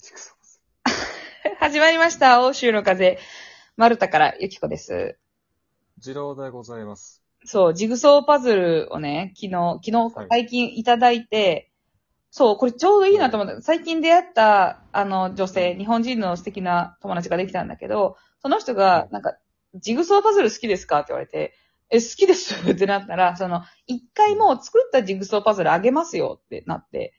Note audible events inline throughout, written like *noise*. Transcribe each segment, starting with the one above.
*laughs* 始まりました。欧州の風。マルタからゆきこです。ル。二郎でございます。そう、ジグソーパズルをね、昨日、昨日はい、最近いただいて、そう、これちょうどいいなと思った。最近出会った、あの、女性、日本人の素敵な友達ができたんだけど、その人が、なんか、ジグソーパズル好きですかって言われて、え、好きですってなったら、その、一回もう作ったジグソーパズルあげますよってなって、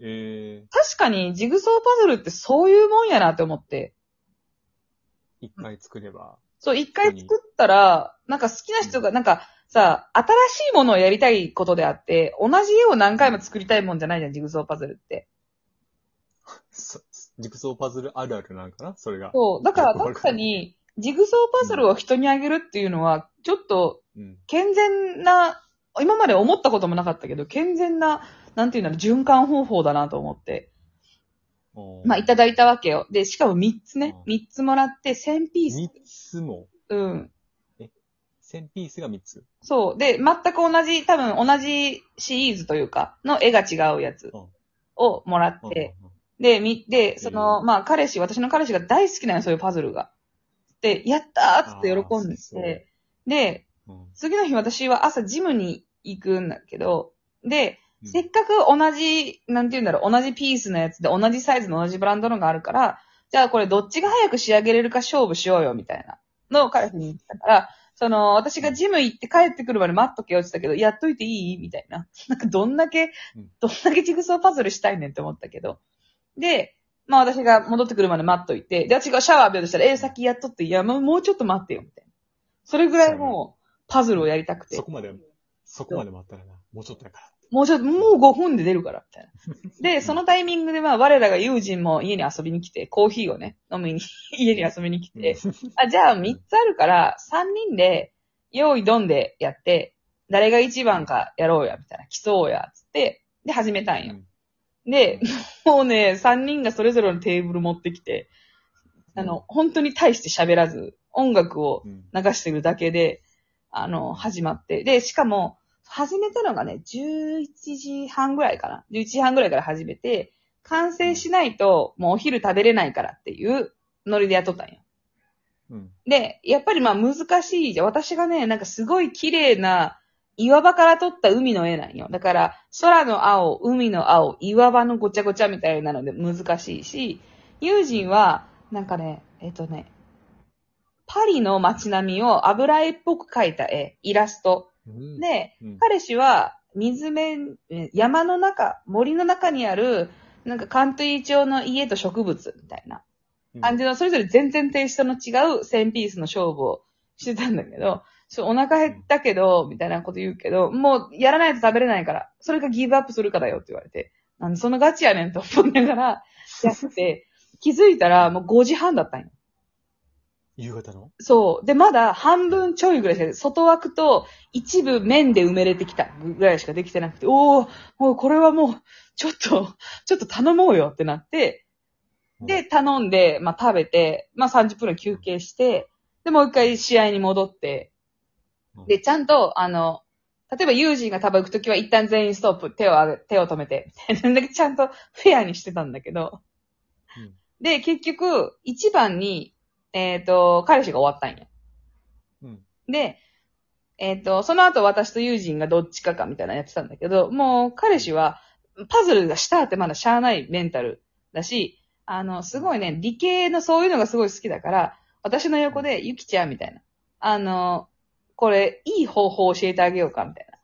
え確かにジグソーパズルってそういうもんやなって思って、ー、一回作れば。そう、一回作ったら、なんか好きな人が、なんかさ、新しいものをやりたいことであって、同じ絵を何回も作りたいもんじゃないじゃん、ジグソーパズルって。そジグソーパズルあるあるなんかな？それが。そう、だから確かに、ジグソーパズルを人にあげるっていうのは、ちょっとうん。健全な、今まで思ったこともなかったけど、健全な、なんていうんだろう、循環方法だなと思って。まあ、いただいたわけよ。で、しかも3つねうん。3つもらって1000ピース。三つも？うん。千ピースが三つ？そう。で、全く同じ、多分同じシリーズというか、の絵が違うやつうんをもらうんって、で、み、で、その、うんまあ、彼氏、私の彼氏が大好きなのよ、そういうパズルが。で、やったーっつって喜んでて、で、うん次の日私は朝ジムに行くんだけど、で、うんせっかく同じ、なんて言うんだろう、同じピースのやつで同じサイズの同じブランドのがあるから、じゃあこれどっちが早く仕上げれるか勝負しようよ、みたいなのを彼氏に言ったから、その、私がジム行って帰ってくるまで待っとけよって言ったけど、やっといていいみたいな。*laughs* なんかどんだけうん、どんだけジグソーパズルしたいねんって思ったけど。で、まあ私が戻ってくるまで待っといて、で、私がシャワー浴びようとしたら、えー、先やっとって、いや、もうもうちょっと待ってよ、みたいな。それぐらいもう、パズルをやりたくてそ。こまで、そこまで待ったらな。もうちょっとやから。もうちょっと、もう5分で出るから、みたいな。で、そのタイミングでまあ、我らが友人も家に遊びに来て、コーヒーをね、飲みに、*laughs* 家に遊びに来て、あ、じゃあ3つあるから、3人で、用意ドンでやって、誰が一番かやろうや、みたいな、競おうや、つって、で、始めたんよ。で、もうね、3人がそれぞれのテーブル持ってきて、あの、本当に大して喋らず、音楽をうん、流してるだけで、あの、始まって。で、しかも、始めたのがね、11時半ぐらいかな。11時半ぐらいから始めて、完成しないと、もうお昼食べれないからっていうノリでやっとったんよ。うん。で、やっぱりまあ難しいじゃん。私がね、なんかすごい綺麗な岩場から撮った海の絵なんよ。だから、空の青、海の青、岩場のごちゃごちゃみたいなので難しいし、友人は、なんかね、えっとね、パリの街並みを油絵っぽく描いた絵、イラスト。うん、で、うん、彼氏は水面、え山の中、森の中にある、なんか関東町の家と植物みたいな感じの、それぞれ全然テイストの違う1000ピースの勝負をしてたんだけど、ちょお腹減ったけど、みたいなこと言うけど、もうやらないと食べれないから、それがギブアップするかだよって言われて、なんでそのガチやねんと思いながら、やって、気づいたらもう5時半だったんよ。夕方の？そう。で、まだ半分ちょいぐらいしか、外枠と一部面で埋めれてきたぐらいしかできてなくて、おー、もうこれはもう、ちょっと、*laughs* ちょっと頼もうよってなって、で、、頼んで、まあ食べて、まあ30分休憩して、で、もう一回試合に戻って、うん。で、ちゃんと、あの、例えば友人がタバコ行くときは一旦全員ストップ、手を上げ、手を止めて、みたいな。だけちゃんとフェアにしてたんだけど、うん。で、結局、一番に、えっ、と、彼氏が終わったんや。うん。で、えっ、と、その後私と友人がどっちかかみたいなのやってたんだけど、もう彼氏は、パズルがしたってまだしゃあないメンタルだし、あの、すごいね、理系のそういうのがすごい好きだから、私の横で、ゆきちゃんみたいな。あの、これ、いい方法を教えてあげようか、みたいな。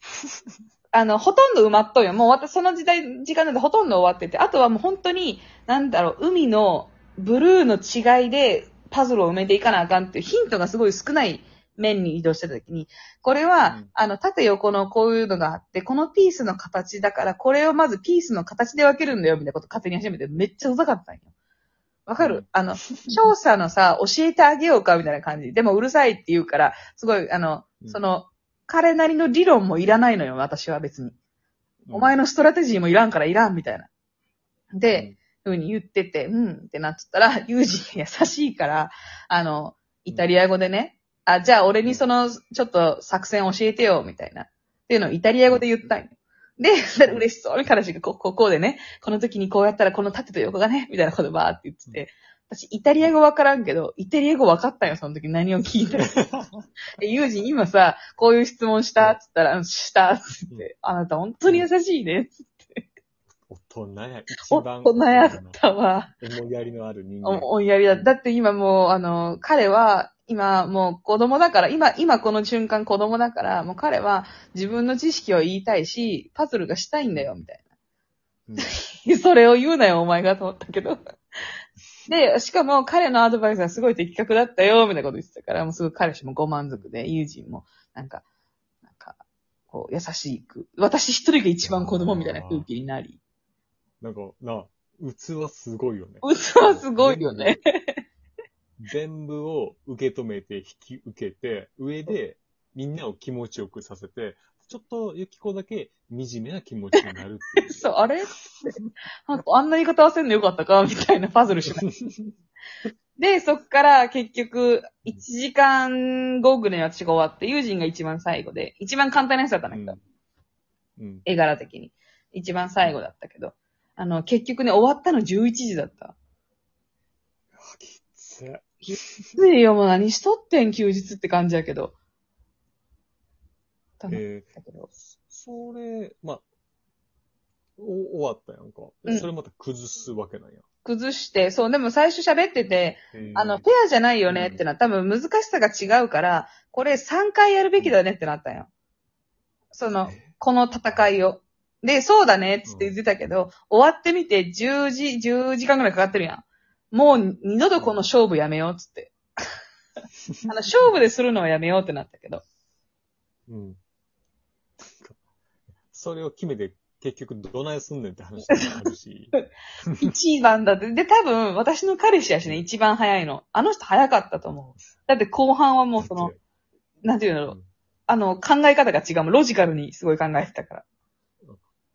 *laughs* あの、ほとんど埋まっとんよ。もう私、その時代、時間なんでほとんど終わってて、あとはもう本当に、なんだろう、海のブルーの違いでパズルを埋めていかなあかんっていうヒントがすごい少ない面に移動してた時に、これは、うんあの、縦横のこういうのがあって、このピースの形だから、これをまずピースの形で分けるんだよ、みたいなこと勝手に始めて、めっちゃうざかったんよ。わかる、うんあの、調査のさ、教えてあげようか、みたいな感じ。でもうるさいって言うから、すごい、あの、うんその、彼なりの理論もいらないのよ、私は別に。お前のストラテジーもいらんからいらん、みたいな。で、ふうに言ってて、うんってなっちゃったら、ユージ優しいから、あの、イタリア語でね、あ、じゃあ俺にその、ちょっと作戦教えてよ、みたいな。っていうのをイタリア語で言ったんよ。で、嬉しそうに彼氏がこう、こうこうでね、この時にこうやったらこの縦と横がね、みたいなことばーって言ってて、私、イタリア語わからんけど、イタリア語わかったよ、その時何を聞いて。*laughs* え、ユージン今さ、こういう質問した？って言ったら、うんしたって言って、あなた本当に優しいね。大人や、一大番。人やったわ。思いやりのある人間。お、おやりだ。だって今もう、あの、彼は、今もう子供だから、今、今この瞬間子供だから、もう彼は自分の知識を言いたいし、パズルがしたいんだよ、みたいうんな。*laughs* それを言うなよ、お前がと思ったけど。で、しかも彼のアドバイスがすごい的確だったよ、みたいなこと言ってたから、もうすぐ彼氏もご満足で、友人も、なんか、なんか、こう、優しく、私一人が一番子供みたいな空気になり。なんか、な、器すごいよね。うつはすごいよね。全部を受け止めて引き受けて、上でみんなを気持ちよくさせて、ちょっとユキコだけ惨めな気持ちになるっていう。*laughs* そう、あれ？なんかあんな言い方合わせんのよかったかみたいなパズルしない。*laughs* で、そっから結局、1時間後ぐらいに私が終わって、友人が一番最後で、一番簡単なやつだったんだけど、うん。絵柄的に。一番最後だったけど、あの、結局ね、終わったの11時だった。あきつい。きついよ、もう何しとってん、休日って感じやけど。楽しえかったけど。ー、それ、まあ、お終わったやんか。うんそれまた崩すわけなんや。崩して、そう、でも最初喋ってて、えーあの、フェアじゃないよねってのは多分難しさが違うから、これ3回やるべきだねってなったんよ。その、この戦いを。で、そうだねっつって言ってたけど、終わってみて10時、10時間ぐらいかかってるやん。もう二度とこの勝負やめようっつって。*laughs* あの、勝負でするのはやめようってなったけど。うん。それを決めて、結局どないすんねんって話もあるし。*laughs* 一番だって。で、多分、私の彼氏やしね、一番早いの。あの人早かったと思う。だって後半はもうその、なんていうの、うんあの、考え方が違うもん。ロジカルにすごい考えてたから。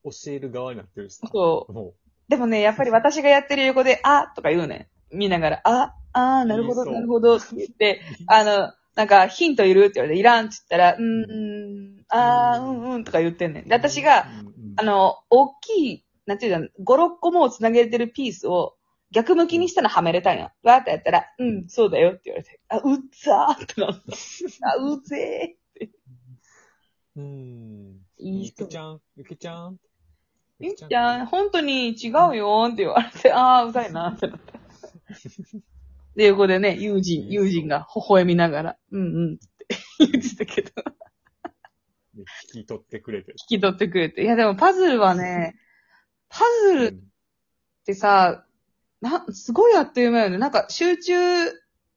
教える側になってるしさ。そう。もでもね、やっぱり私がやってる横で、あとか言うねん。見ながら、あ、あーなるほど、いいそうなるほど、って言って、*laughs* あの、なんか、ヒントいるって言われて、いらんって言ったら、うーん、あー、うん、うん、とか言ってんねん。で、私が、、うんうんあの、大きい、なんていうの、5、6個もつなげてるピースを逆向きにしたらはめれたんや。わーってやったら、うん、そうだよって言われて、あ、うっざーってなった。あ、うぜうん。いい人ゆきちゃん、ゆきちゃん。ー。ゆっちゃん、本当に違うよーって言われて、*laughs* あー、うざいなってなった。で、横でね、友人、友人が微笑みながら、うんうんって言ってたけど、引き取ってくれて。引き取ってくれて。いや、でもパズルはね、パズルってさ、な、すごいあっという間よね。なんか集中、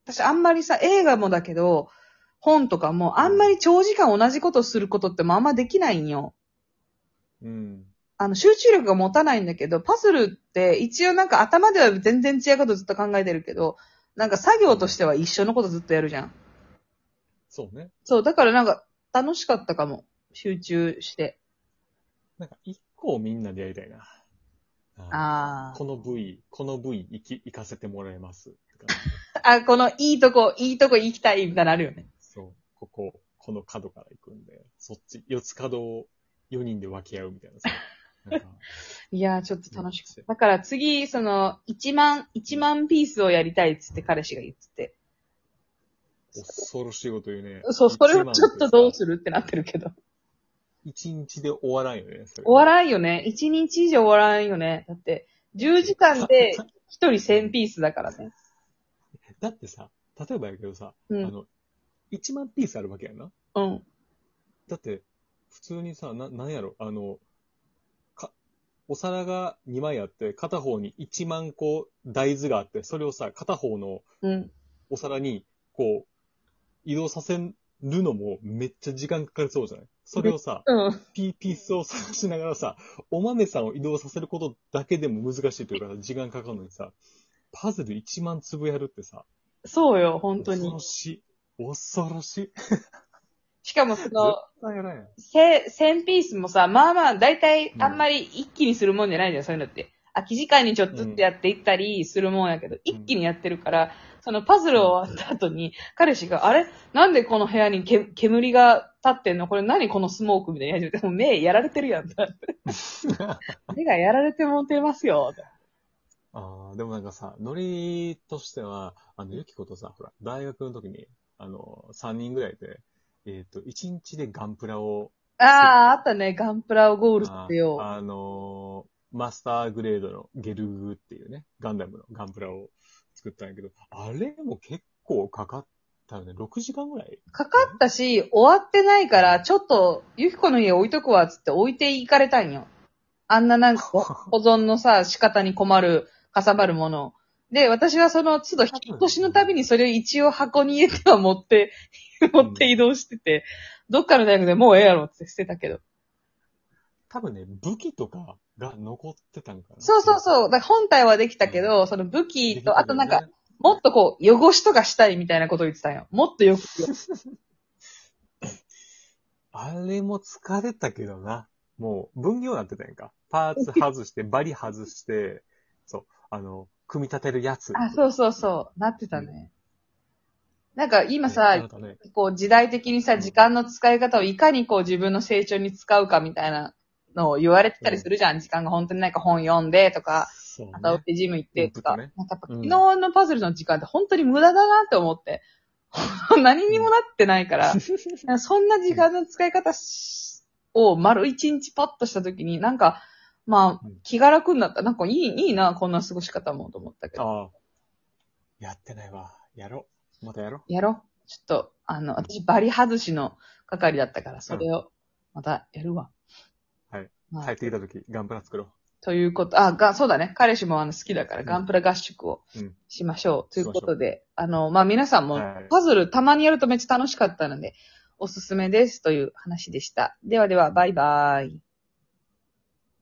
私あんまりさ、映画もだけど、本とかもあんまり長時間同じことすることってもあんまできないんよ。うん。あの、集中力が持たないんだけど、パズルって一応なんか頭では全然違うことずっと考えてるけど、なんか作業としては一緒のことずっとやるじゃん。そうね。そう、だからなんか楽しかったかも。集中して。なんか、一個をみんなでやりたいな。あこの部位、この部位行き、行かせてもらいます。あ。*laughs* あ、このいいとこ、いいとこ行きたいみたいなのあるよね。そう。ここ、この角から行くんで、そっち、四つ角を4人で分け合うみたいな *laughs* いやー、ちょっと楽しく。だから次、その、1万、1万ピースをやりたいっつって彼氏が言ってて。恐ろしいこと言うね。そう、それをちょっとどうするるってなってるけど。一日で終わらんよね。終わらんよね。1日以上終わらんよね。だって、10時間で *laughs* 1人1000ピースだからね。だってさ、例えばやけどさ、うんあの、1万ピースあるわけやんな。うん。だって、普通にさ、な、なんやろ、あの、か、お皿が2枚あって、片方に1万個大豆があって、それをさ、片方のうん。お皿に、こう、移動させるのもめっちゃ時間かかりそうじゃない？それをさ、うん。ピーピースを探しながらさ、お豆さんを移動させることだけでも難しいというか、時間かかるのにさ、パズル1万粒やるってさ、そうよ、本当に恐ろ。しい。恐ろしい。しかもその。せ、1000ピースもさ、まあまあ、だいたいあんまり一気にするもんじゃないじゃん、そういうのって。空き時間にちょっとずつやっていったりするもんやけど、一気にやってるから、そのパズル終わった後に、彼氏が、あれ？なんでこの部屋にけ煙がってんの？これ何このスモークみたいなやつでもう目やられてるやん。*laughs* 目がやられてもてますよ。ああ、でもなんかさ、ノリとしては、あの、ゆきことさ、ほら、大学の時に、あの、3人ぐらいで、えっ、と、1日でガンプラを、ああ、あったね。ガンプラをゴールしてよ。ああのマスターグレードのゲルグっていうね、ガンダムのガンプラを作ったんやけど、あれも結構かかったよね。6時間ぐらい？かかったし、終わってないから、ちょっと、ゆきこの家置いとくわ、つって置いていかれたんよ。あんななんか、保存のさ、仕方に困る、かさばるものを。で、私はその都度引っ越しのたびにそれを一応箱に入れては持って、持って移動してて、どっかの大学でもうええやろって捨てたけど。多分ね、武器とかが残ってたんかな。そうそうそう。だから本体はできたけど、その武で器と、あとなんか、、もっとこう、汚しとかしたいみたいなことを言ってたんよ。もっとよく。あれも疲れたけどな。もう、分業になってたやんか。パーツ外して、バリ外して、そう、あの、組み立てるやつ。あ、そうそうそう。なってたね。なんか今ねさね、こう時代的にさ、時間の使い方をいかにこう自分の成長に使うかみたいなのを言われてたりするじゃん。時間が本当になんか本読んでとか、ねまた起きてジム行ってとか。ねなんか昨日のパズルの時間って本当に無駄だなって思って。*laughs* 何にもなってないから、そんな時間の使い方しを丸一日パッとした時に、なんか、まあうん、気が楽になった。なんかいい、いいな、こんな過ごし方もと思ったけど。ああ。やってないわ。やろう。またやろやろう。ちょっと、あの、私、バリ外しの係だったから、それを、またやるわ。はい。う。まあ帰ってきた時、ガンプラ作ろということ、あ、が、そうだね。彼氏もあの好きだから、うんガンプラ合宿をうんしましょう。ということで、あの、まあ、皆さんもはいパズルたまにやるとめっちゃ楽しかったので、おすすめですという話でした。ではでは、バイバイ。